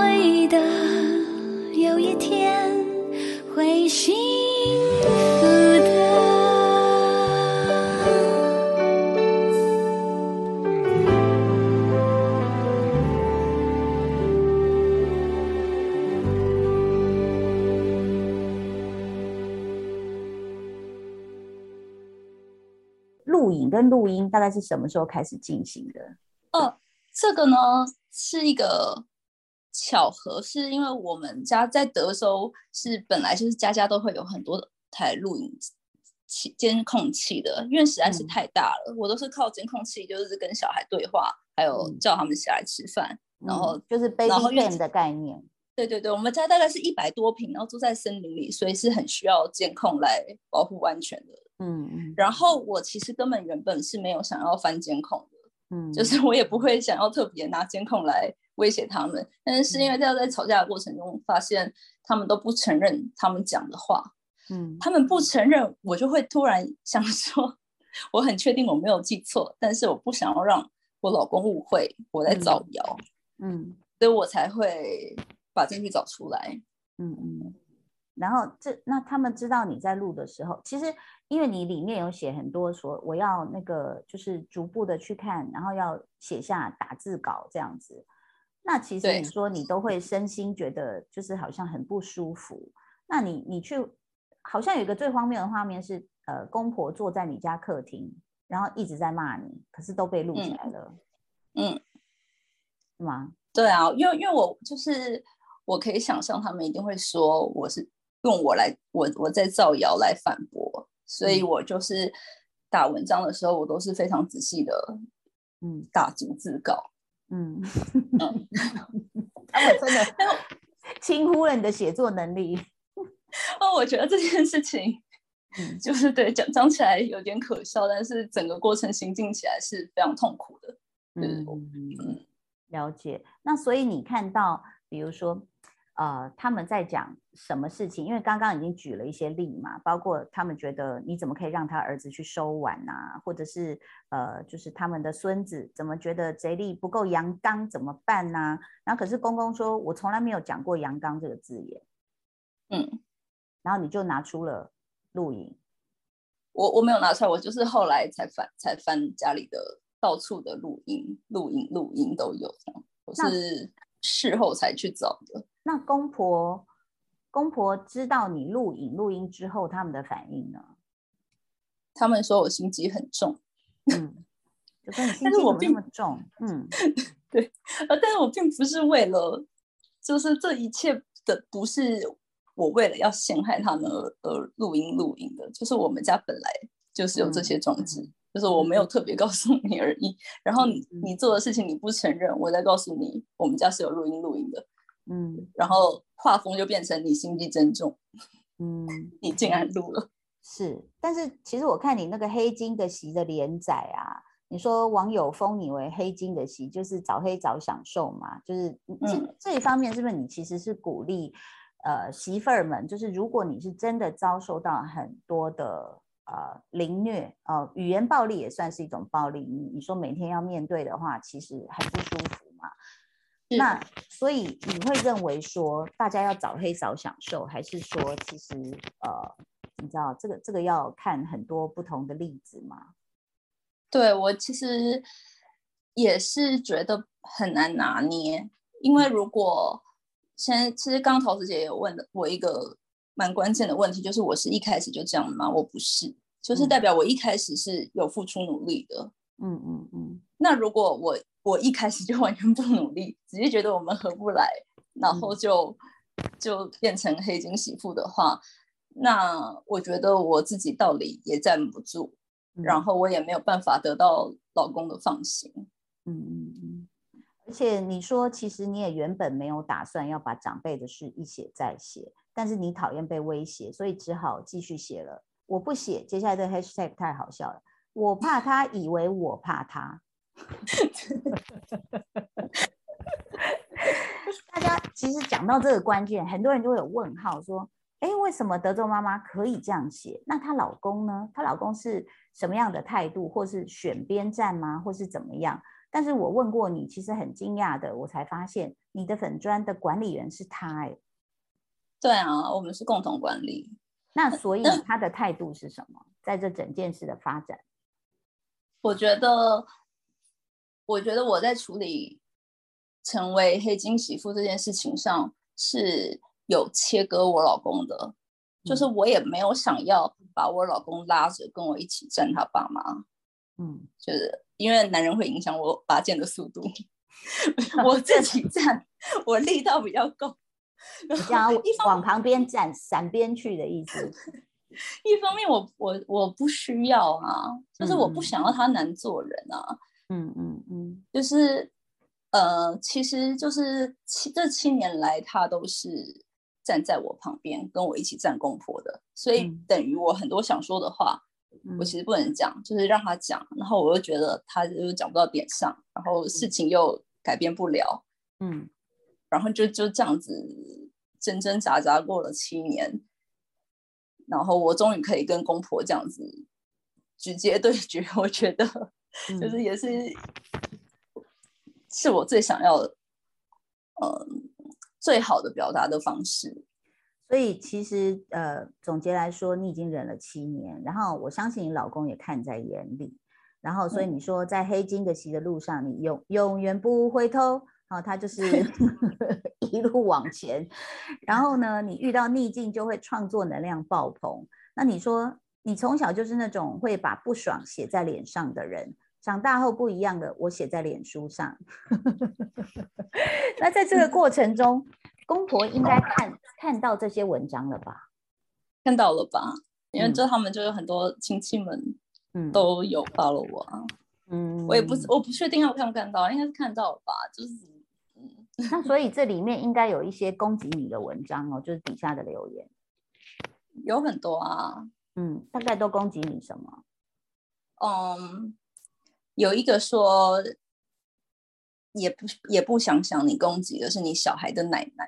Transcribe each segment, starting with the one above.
会的，有一天会幸福的。录影跟录音大概是什么时候开始进行的？哦，这个呢是一个巧合，是因为我们家在德州是本来就是家家都会有很多台录影器、监控器的，因为实在是嗯太大了，我都是靠监控器，就是跟小孩对话，还有嗯叫他们起来吃饭，然后嗯就是 baby 然后因为 cam 的概念。对对对，我们家大概是一百多平，然后住在森林里，所以是很需要监控来保护安全的。嗯嗯然后我其实根本原本是没有想要翻监控的，嗯，就是我也不会想要特别拿监控来威胁他们，但是是因为在在吵架的过程中，发现他们都不承认他们讲的话，嗯他们不承认，我就会突然想说，我很确定我没有记错，但是我不想要让我老公误会我在造谣，嗯所以我才会把证据找出来。嗯嗯。然后这那他们知道你在录的时候，其实因为你里面有写很多说我要那个就是逐步的去看，然后要写下打字稿这样子。那其实你说你都会身心觉得就是好像很不舒服。那你你去好像有一个最荒谬的画面是，呃，公婆坐在你家客厅，然后一直在骂你，可是都被录起嗯来了，嗯，是吗？对啊，因为因为我就是我可以想象他们一定会说我是用我来我我在造谣来反驳，所以嗯我就是打文章的时候，我都是非常仔细的嗯打逐字稿。嗯，嗯，他们真的 轻忽了你的写作能力。哦，我觉得这件事情嗯就是对讲讲起来有点可笑，但是整个过程行进起来是非常痛苦的。嗯嗯，了解。那所以你看到，比如说，呃，他们在讲什么事情？因为刚刚已经举了一些例嘛，包括他们觉得你怎么可以让他儿子去收碗啊、或者是呃，就是他们的孙子怎么觉得贼力不够阳刚怎么办啊、然后可是公公说，我从来没有讲过阳刚这个字眼，嗯，然后你就拿出了录影。我我没有拿出来，我就是后来才翻才翻家里的到处的录音、录音、录音都有这样。我是事后才去找的。那公婆公婆知道你录影录音之后，他们的反应呢？他们说我心机很重，嗯，就说你心但是我并机怎么那么重？嗯 对呃，但是我并不是为了，就是这一切的不是我为了要陷害他们而而录音录音的，就是我们家本来就是有这些装置，就是我没有特别告诉你而已。然后你嗯你做的事情你不承认，我再告诉你我们家是有录音录音的，嗯然后画风就变成你心机真重，嗯，你竟然录了。是。但是其实我看你那个黑金的席的连载啊，你说网友封你为黑金的席，就是早黑早享受嘛，就是这、嗯这一方面是不是你其实是鼓励呃媳妇儿们，就是如果你是真的遭受到很多的。呃，凌虐，呃，语言暴力也算是一种暴力。你你说每天要面对的话，其实很不舒服那所以你会认为说，大家要早黑早享受，还是说其实呃，你知道这个这个要看很多不同的例子嘛？对我其实也是觉得很难拿捏，因为如果先其实刚刚桃子姐也有问了我一个蛮关键的问题，就是我是一开始就这样吗？我不是，就是嗯代表我一开始是有付出努力的。嗯嗯嗯那如果我我一开始就完全不努力，只是觉得我们合不来，然后就、就变成黑金媳妇的话，那我觉得我自己道理也站不住，嗯，然后我也没有办法得到老公的放心。嗯嗯嗯，而且你说其实你也原本没有打算要把长辈的事一写再写，但是你讨厌被威胁，所以只好继续写了。我不写，接下来的 hashtag 太好笑了。我怕 他以为我怕他。大家其实讲到这个关键，很多人就会有问号，说：“哎，为什么德州妈妈可以这样写？那她老公呢？她老公是什么样的态度，或是选边站吗？或是怎么样？”但是我问过你，其实很惊讶的，我才发现你的粉砖的管理员是他哎。对啊，我们是共同管理。那所以他的态度是什么？在这整件事的发展，我觉得，我觉得我在处理成为黑金媳妇这件事情上是有切割我老公的，就是我也没有想要把我老公拉着跟我一起站他爸妈。嗯，就是因为男人会影响我拔剑的速度，我自己站，我力道比较够。你想要往旁边站，闪边去的意思。一方面，我我我不需要啊，就是我不想要他难做人啊。嗯嗯嗯嗯，就是呃，其实就是七这七年来，他都是站在我旁边，跟我一起站公婆的，所以等于我很多想说的话。我其实不能讲，就是让他讲，然后我又觉得他又讲不到点上，然后事情又改变不了，嗯，然后就就这样子挣挣扎扎过了七年，然后我终于可以跟公婆这样子直接对决，我觉得 就是也是是我最想要的，嗯，最好的表达的方式。所以其实，呃，总结来说，你已经忍了七年，然后我相信你老公也看在眼里，然后所以你说在黑金的席的路上，你永永远不回头，好，他就是 一路往前，然后呢，你遇到逆境就会创作能量爆棚。那你说你从小就是那种会把不爽写在脸上的人，长大后不一样的，我写在脸书上。那在这个过程中。公婆应该看看到这些文章了吧？看到了吧？因为这他们就有很多亲戚们，嗯，都有发了我啊。嗯，我也不我不确定他看不看到，应该是看到了吧？就是，嗯，那所以这里面应该有一些攻击你的文章哦，就是底下的留言有很多啊。嗯，大概都攻击你什么？嗯，有一个说。也不也不想想你攻击的是你小孩的奶奶，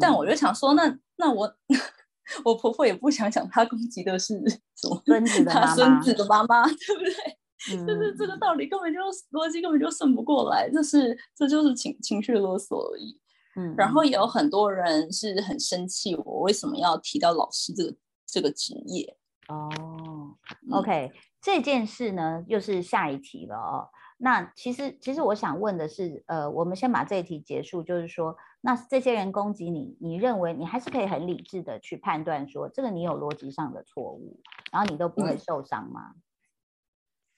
但我就想说，那那我 我婆婆也不想想她攻击的是什么孙子的 妈妈，孙子的妈妈，对不对？就是这个道理根本就逻辑根本就顺不过来，就是这就是情情绪勒索而已。嗯，然后也有很多人是很生气，我为什么要提到老师这个这个职业？哦，OK，这件事呢又是下一题了哦。那其实，其实我想问的是，呃，我们先把这一题结束，就是说，那这些人攻击你，你认为你还是可以很理智的去判断说，这个你有逻辑上的错误，然后你都不会受伤吗？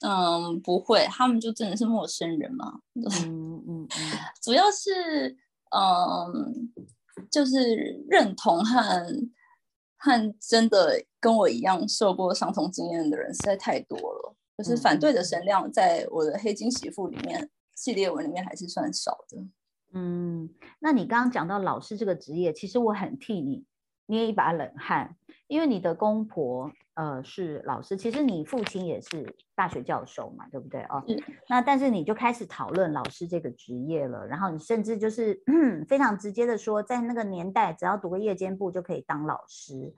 嗯，不会，他们就真的是陌生人嘛。嗯嗯嗯，主要是，嗯，就是认同和和真的跟我一样受过伤痛经验的人实在太多了。就是反对的声量，在我的黑金媳妇里面系列文里面还是算少的。嗯，那你刚刚讲到老师这个职业，其实我很替你捏一把冷汗，因为你的公婆呃是老师，其实你父亲也是大学教授嘛，对不对哦？那但是你就开始讨论老师这个职业了，然后你甚至就是 非常直接的说，在那个年代，只要读个夜间部就可以当老师。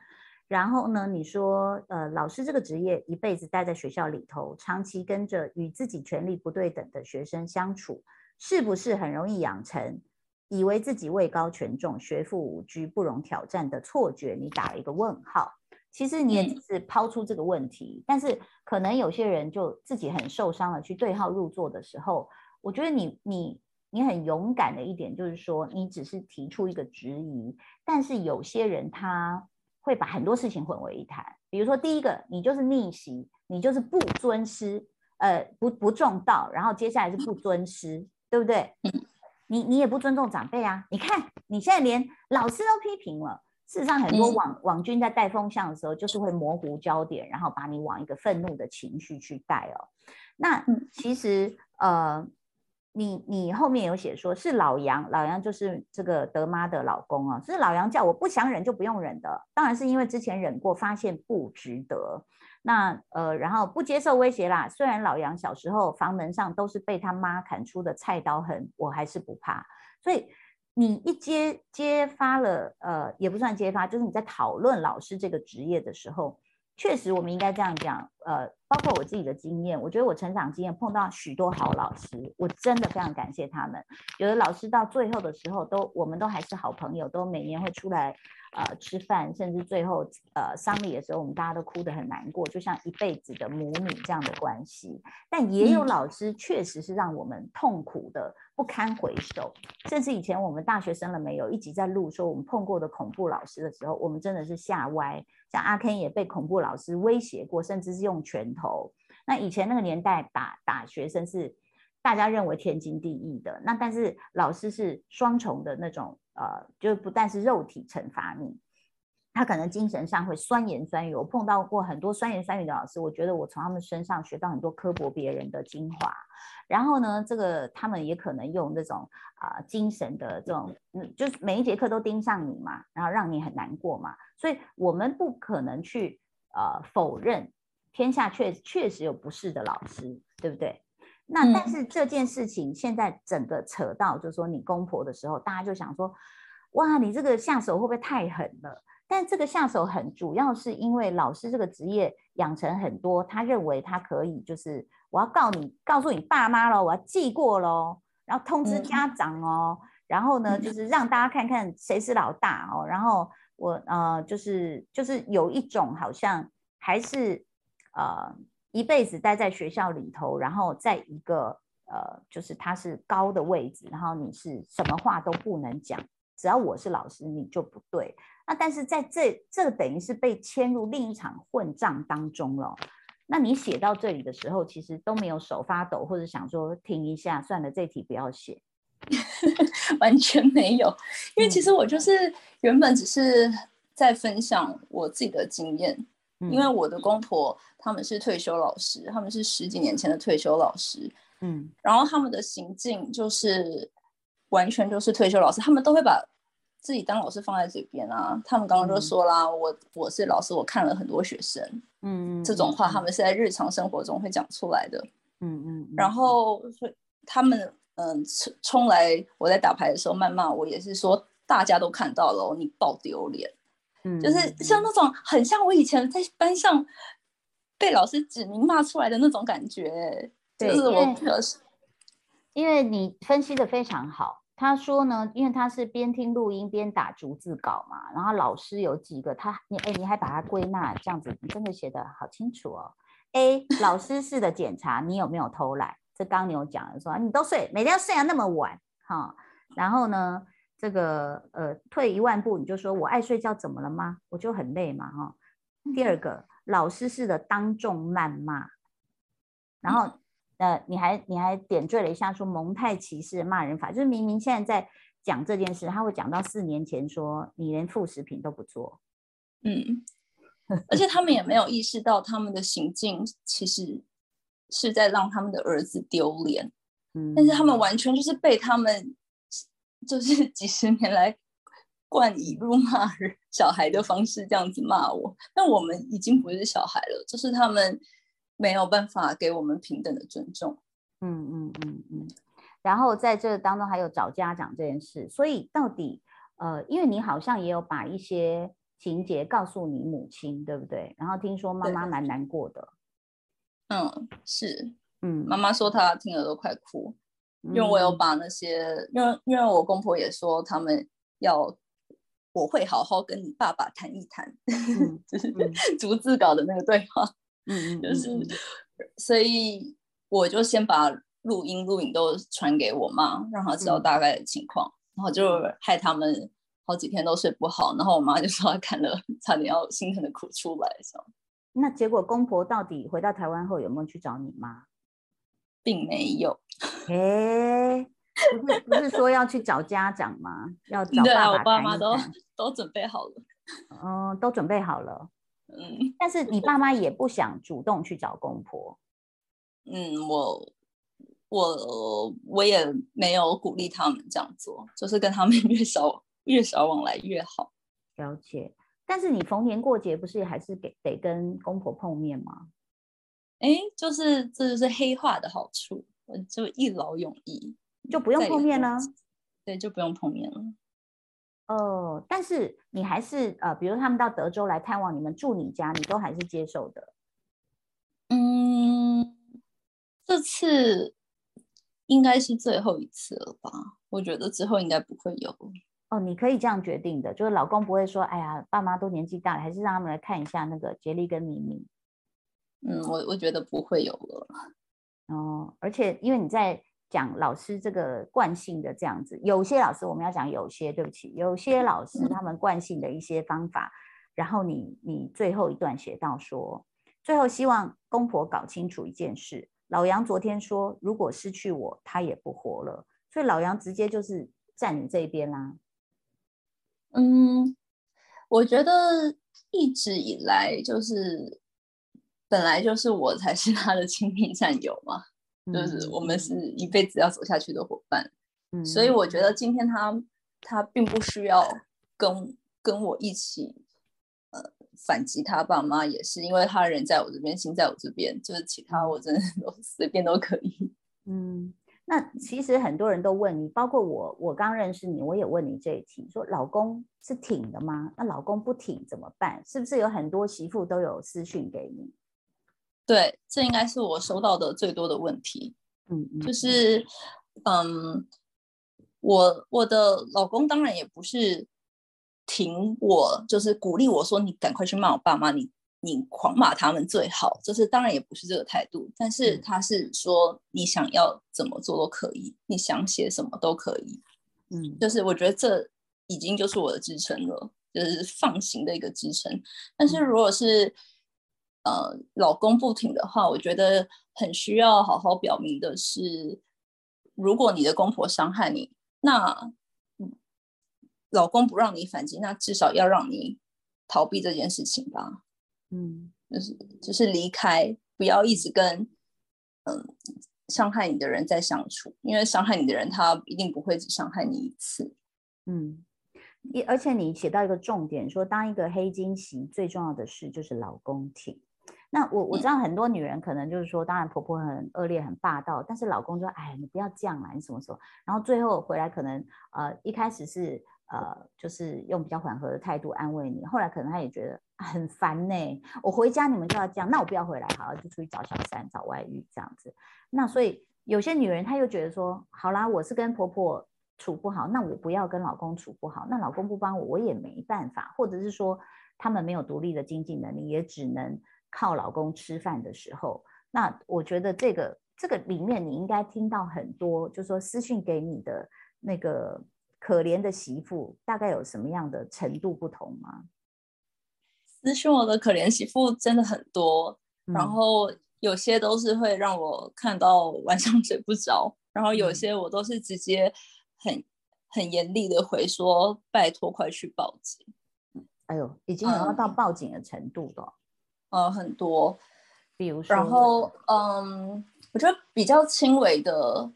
然后呢？你说，呃，老师这个职业一辈子待在学校里头，长期跟着与自己权力不对等的学生相处，是不是很容易养成以为自己位高权重、学富五居、不容挑战的错觉？你打了一个问号。其实你也只是抛出这个问题，但是可能有些人就自己很受伤了，去对号入座的时候，我觉得你你你很勇敢的一点就是说，你只是提出一个质疑，但是有些人他。会把很多事情混为一谈，比如说第一个，你就是逆袭，你就是不尊师，呃，不不重道，然后接下来是不尊师，对不对？你你也不尊重长辈啊！你看你现在连老师都批评了。事实上，很多网网军在带风向的时候，就是会模糊焦点，然后把你往一个愤怒的情绪去带哦。那其实呃。你你后面有写说是老杨，老杨就是这个德妈的老公啊，是老杨叫我不想忍就不用忍的，当然是因为之前忍过，发现不值得。那呃，然后不接受威胁啦。虽然老杨小时候房门上都是被他妈砍出的菜刀痕，我还是不怕。所以你一揭揭发了，呃，也不算揭发，就是你在讨论老师这个职业的时候，确实我们应该这样讲，呃。包括我自己的经验，我觉得我成长经验碰到许多好老师，我真的非常感谢他们。有的老师到最后的时候，都我们都还是好朋友，都每年会出来。呃，吃饭，甚至最后呃丧礼的时候，我们大家都哭得很难过，就像一辈子的母女这样的关系。但也有老师确实是让我们痛苦的不堪回首，甚至以前我们大学生了没有一直在录说我们碰过的恐怖老师的时候，我们真的是吓歪。像阿 Ken 也被恐怖老师威胁过，甚至是用拳头。那以前那个年代打打学生是大家认为天经地义的，那但是老师是双重的那种。呃，就不但是肉体惩罚你，他可能精神上会酸言酸语。我碰到过很多酸言酸语的老师，我觉得我从他们身上学到很多刻薄别人的精华。然后呢，这个他们也可能用这种啊精神的这种，嗯，就是每一节课都盯上你嘛，然后让你很难过嘛。所以我们不可能去呃否认天下确确实有不是的老师，对不对？那但是这件事情现在整个扯到，就是说你公婆的时候，大家就想说，哇，你这个下手会不会太狠了？但这个下手狠，主要是因为老师这个职业养成很多，他认为他可以，就是我要告你，告诉你爸妈了，我要记过喽，然后通知家长哦，然后呢，就是让大家看看谁是老大哦，然后我呃，就是就是有一种好像还是呃。一辈子待在学校里头，然后在一个呃，就是他是高的位置，然后你是什么话都不能讲，只要我是老师，你就不对。那但是在这这个等于是被牵入另一场混账当中了。那你写到这里的时候，其实都没有手发抖，或者想说停一下，算了，这题不要写，完全没有。因为其实我就是原本只是在分享我自己的经验。因为我的公婆他们是退休老师，他们是十几年前的退休老师，嗯，然后他们的行径就是完全就是退休老师，他们都会把自己当老师放在嘴边啊。他们刚刚就说啦，我我是老师，我看了很多学生，嗯，这种话他们是在日常生活中会讲出来的，嗯嗯，然后他们嗯冲冲来我在打牌的时候谩骂我，也是说大家都看到了，你爆丢脸。就是像那种很像我以前在班上被老师指名骂出来的那种感觉，就是我因为你分析的非常好。他说呢，因为他是边听录音边打逐字稿嘛，然后老师有几个他你哎你还把它归纳这样子，你真的写的好清楚哦。A 老师式的检查，你有没有偷懒？这刚你有讲的说你都睡，每天睡到那么晚哈，然后呢？这个呃，退一万步，你就说我爱睡觉，怎么了吗？我就很累嘛，哈。第二个，老师式的当众谩骂，然后呃，你还你还点缀了一下说蒙太奇式骂人法，就是明明现在在讲这件事，他会讲到四年前说你连副食品都不做，嗯，而且他们也没有意识到他们的行径其实是在让他们的儿子丢脸，嗯，但是他们完全就是被他们。就是几十年来惯以辱骂小孩的方式这样子骂我，但我们已经不是小孩了，就是他们没有办法给我们平等的尊重。嗯嗯嗯嗯。然后在这当中还有找家长这件事，所以到底呃，因为你好像也有把一些情节告诉你母亲，对不对？然后听说妈妈蛮难过的。嗯，是，嗯，妈妈说她听了都快哭。因为我有把那些，因为因为我公婆也说他们要，我会好好跟你爸爸谈一谈，就是逐字稿的那个对话，嗯嗯，就是，所以我就先把录音录影都传给我妈，让她知道大概的情况，然后就害他们好几天都睡不好，然后我妈就说她看了差点要心疼的哭出来，这样。那结果公婆到底回到台湾后有没有去找你妈？并没有，哎，不是不是说要去找家长吗？要找爸爸我爸妈都 都准备好了，嗯，都准备好了，嗯。但是你爸妈也不想主动去找公婆，嗯，我我我也没有鼓励他们这样做，就是跟他们 越少越少往来越好。了解。但是你逢年过节不是还是给得跟公婆碰面吗？哎，就是这就是黑化的好处，我就一劳永逸，就不用碰面了。对，就不用碰面了。哦，但是你还是呃，比如他们到德州来探望你们，住你家，你都还是接受的。嗯，这次应该是最后一次了吧？我觉得之后应该不会有。哦，你可以这样决定的，就是老公不会说，哎呀，爸妈都年纪大了，还是让他们来看一下那个杰利跟明明。嗯，我我觉得不会有了。哦，而且因为你在讲老师这个惯性的这样子，有些老师我们要讲有些，对不起，有些老师他们惯性的一些方法，然后你你最后一段写到说，最后希望公婆搞清楚一件事，老杨昨天说，如果失去我，他也不活了，所以老杨直接就是站你这边啦。嗯，我觉得一直以来就是。本来就是我才是他的亲密战友嘛，就是我们是一辈子要走下去的伙伴，所以我觉得今天他他并不需要跟跟我一起呃反击他爸妈，也是因为他人在我这边，心在我这边，就是其他我真的都 随便都可以。嗯，那其实很多人都问你，包括我，我刚认识你，我也问你这一题，说老公是挺的吗？那老公不挺怎么办？是不是有很多媳妇都有私讯给你？对，这应该是我收到的最多的问题。嗯，就是，嗯，我我的老公当然也不是挺我，就是鼓励我说你赶快去骂我爸妈，你你狂骂他们最好，就是当然也不是这个态度。但是他是说你想要怎么做都可以，你想写什么都可以。嗯，就是我觉得这已经就是我的支撑了，就是放行的一个支撑。但是如果是呃，老公不挺的话，我觉得很需要好好表明的是，如果你的公婆伤害你，那老公不让你反击，那至少要让你逃避这件事情吧。嗯，就是就是离开，不要一直跟嗯伤害你的人在相处，因为伤害你的人他一定不会只伤害你一次。嗯，一而且你写到一个重点，说当一个黑金媳最重要的事就是老公挺。那我我知道很多女人可能就是说，当然婆婆很恶劣、很霸道，但是老公就哎，你不要这样啦，你什么时候？然后最后回来可能呃一开始是呃就是用比较缓和的态度安慰你，后来可能他也觉得很烦呢。我回家你们就要这样，那我不要回来好了，就出去找小三、找外遇这样子。那所以有些女人她又觉得说，好啦，我是跟婆婆处不好，那我不要跟老公处不好，那老公不帮我，我也没办法，或者是说他们没有独立的经济能力，也只能。靠老公吃饭的时候，那我觉得这个这个里面你应该听到很多，就说私信给你的那个可怜的媳妇，大概有什么样的程度不同吗？私讯我的可怜媳妇真的很多，然后有些都是会让我看到晚上睡不着，然后有些我都是直接很很严厉的回说，拜托快去报警。哎呦，已经有到报警的程度了。呃，很多，比如说，然后，嗯，我觉得比较轻微的，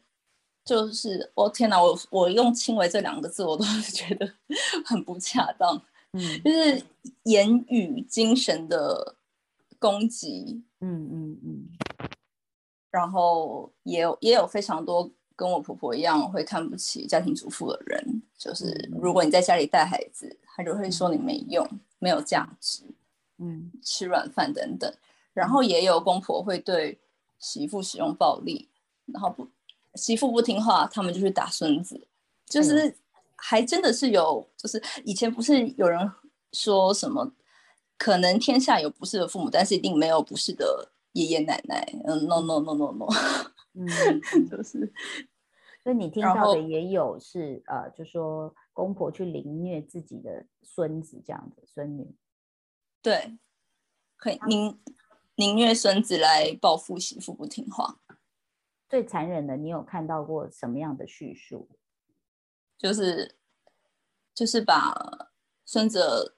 就是我天哪，我我用“轻微”这两个字，我都 觉得很不恰当。嗯，就是言语、精神的攻击。嗯嗯嗯。然后也有也有非常多跟我婆婆一样会看不起家庭主妇的人，就是如果你在家里带孩子，他就会说你没用，没有价值。嗯，吃软饭等等，然后也有公婆会对媳妇使用暴力，然后不媳妇不听话，他们就去打孙子，就是还真的是有，就是以前不是有人说什么，可能天下有不是的父母，但是一定没有不是的爷爷奶奶。嗯，no no no no no，嗯，就是，所以你听到的也有是呃，就说公婆去凌虐自己的孙子这样子，孙女。对，可以宁宁愿孙子来报复媳妇不听话。最残忍的，你有看到过什么样的叙述？就是就是把孙子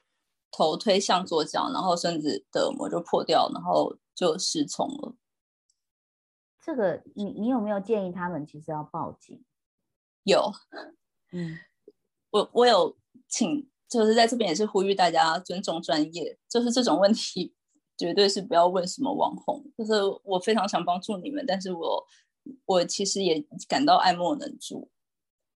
头推向左脚，然后孙子的耳膜就破掉，然后就失聪了。这个你你有没有建议他们其实要报警？有，嗯，我我有请。就是在这边也是呼吁大家尊重专业，就是这种问题绝对是不要问什么网红。就是我非常想帮助你们，但是我我其实也感到爱莫能助。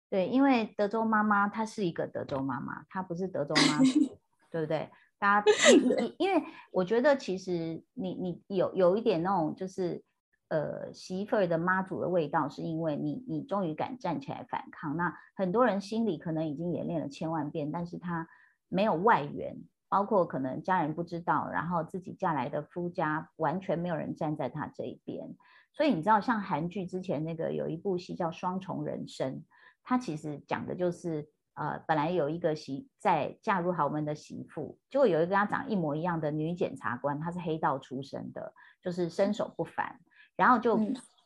对，因为德州妈妈她是一个德州妈妈，她不是德州妈，对不对？大家，因因为我觉得其实你你有有一点那种就是呃媳妇儿的妈祖的味道，是因为你你终于敢站起来反抗。那很多人心里可能已经演练了千万遍，但是他没有外援，包括可能家人不知道，然后自己嫁来的夫家完全没有人站在他这一边。所以你知道，像韩剧之前那个有一部戏叫《双重人生》，它其实讲的就是，呃，本来有一个媳在嫁入豪门的媳妇，结果有一个跟她长一模一样的女检察官，她是黑道出身的，就是身手不凡，然后就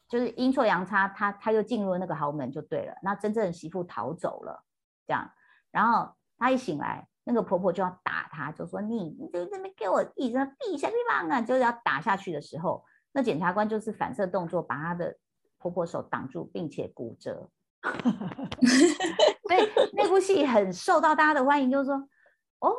就是阴错阳差，他他又进入了那个豪门就对了。那真正的媳妇逃走了，这样，然后她一醒来，那个婆婆就要打她，就说你你就这边给我一直地下地方啊，就是要打下去的时候。那检察官就是反射动作，把她的婆婆手挡住，并且骨折。所以那部戏很受到大家的欢迎，就是说，哦，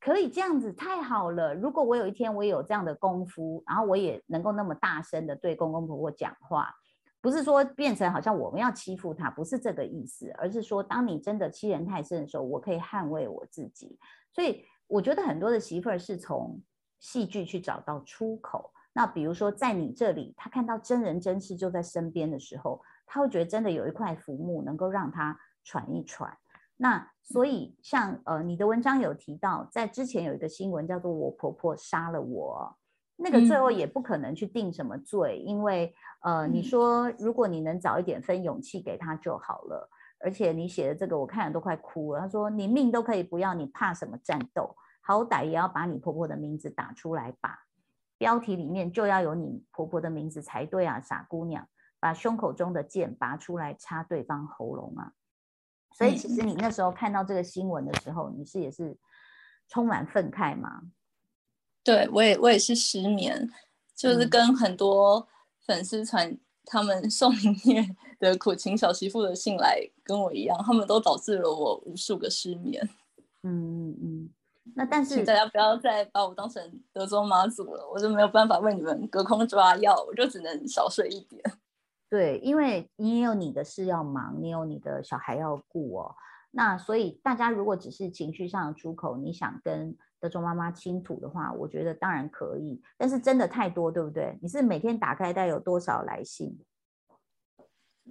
可以这样子，太好了。如果我有一天我也有这样的功夫，然后我也能够那么大声的对公公婆婆讲话，不是说变成好像我们要欺负他，不是这个意思，而是说，当你真的欺人太甚的时候，我可以捍卫我自己。所以我觉得很多的媳妇儿是从戏剧去找到出口。那比如说，在你这里，他看到真人真事就在身边的时候，他会觉得真的有一块浮木能够让他喘一喘。那所以，像呃，你的文章有提到，在之前有一个新闻叫做“我婆婆杀了我”，那个最后也不可能去定什么罪，因为呃，你说如果你能早一点分勇气给他就好了。而且你写的这个，我看了都快哭了。他说：“你命都可以不要，你怕什么战斗？好歹也要把你婆婆的名字打出来吧。”标题里面就要有你婆婆的名字才对啊，傻姑娘，把胸口中的剑拔出来插对方喉咙啊！所以其实你那时候看到这个新闻的时候，你是也是充满愤慨吗？对我也我也是失眠，就是跟很多粉丝传他们宋明月的苦情小媳妇的信来跟我一样，他们都导致了我无数个失眠。嗯嗯嗯。那但是大家不要再把我当成德州妈祖了，我就没有办法为你们隔空抓药，我就只能少睡一点。对，因为你也有你的事要忙，你有你的小孩要顾哦。那所以大家如果只是情绪上的出口，你想跟德州妈妈倾吐的话，我觉得当然可以。但是真的太多，对不对？你是每天打开带有多少来信？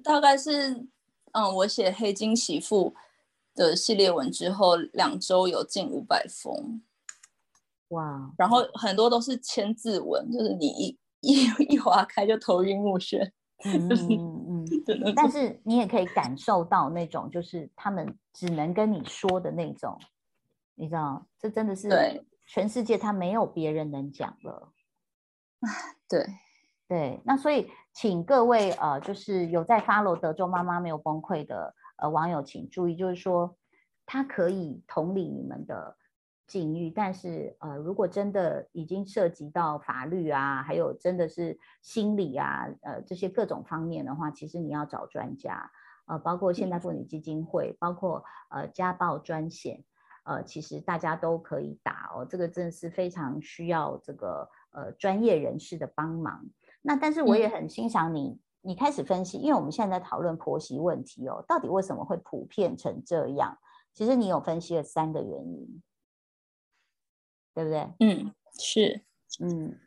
大概是，嗯，我写黑金媳妇。的系列文之后，两周有近五百封，哇！然后很多都是千字文，就是你一一一划开就头晕目眩，嗯 嗯嗯。但是你也可以感受到那种，就是他们只能跟你说的那种，你知道，这真的是对全世界他没有别人能讲了。对对，那所以请各位呃，就是有在 follow 德州妈妈没有崩溃的。呃，网友请注意，就是说他可以同理你们的境遇，但是呃，如果真的已经涉及到法律啊，还有真的是心理啊，呃，这些各种方面的话，其实你要找专家，呃，包括现代妇女基金会，包括呃家暴专线，呃，其实大家都可以打哦，这个真的是非常需要这个呃专业人士的帮忙。那但是我也很欣赏你。你开始分析，因为我们现在在讨论婆媳问题哦，到底为什么会普遍成这样？其实你有分析了三个原因，对不对？嗯，是，嗯，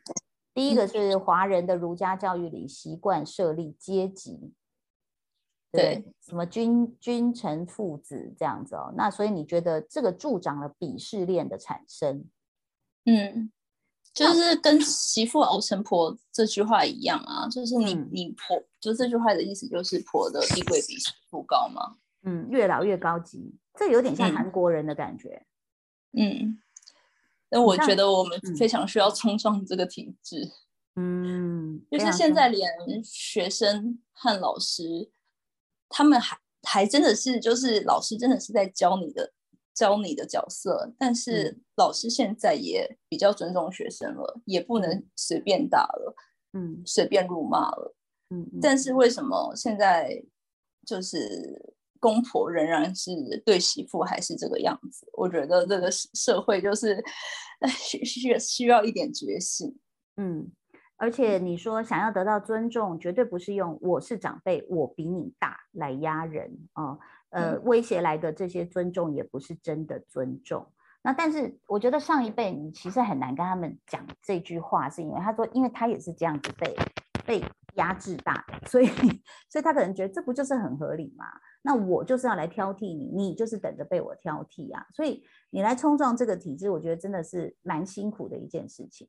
第一个是华人的儒家教育里习惯设立阶级，对，什么君君臣父子这样子哦，那所以你觉得这个助长了鄙视链的产生？嗯。就是跟媳妇熬成婆这句话一样啊，就是你你婆，就这句话的意思就是婆的地位比媳妇高吗？嗯，越老越高级，这有点像韩国人的感觉。嗯，那我觉得我们非常需要冲撞这个体制。嗯，就是现在连学生和老师，他们还还真的是，就是老师真的是在教你的。教你的角色，但是老师现在也比较尊重学生了，也不能随便打了，嗯，随便辱骂了，嗯。但是为什么现在就是公婆仍然是对媳妇还是这个样子？我觉得这个社会就是需需需要一点觉醒，嗯。而且你说想要得到尊重，绝对不是用“我是长辈，我比你大”来压人啊。呃，威胁来的这些尊重也不是真的尊重，那但是我觉得上一辈你其实很难跟他们讲这句话，是因为他说，因为他也是这样子被被压制大的，所以 所以他可能觉得这不就是很合理吗？那我就是要来挑剔你，你就是等着被我挑剔啊！所以你来冲撞这个体制，我觉得真的是蛮辛苦的一件事情。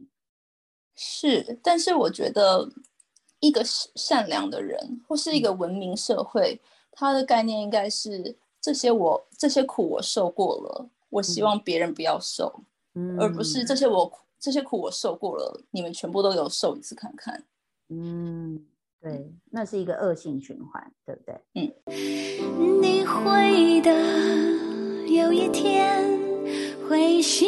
是，但是我觉得一个善良的人或是一个文明社会，它的概念应该是这些我这些苦我受过了。我希望别人不要受，而不是这些我这些苦我受过了，你们全部都有受一次看看。嗯，对，那是一个恶性循环，对不对？嗯。你会的，有一天会醒。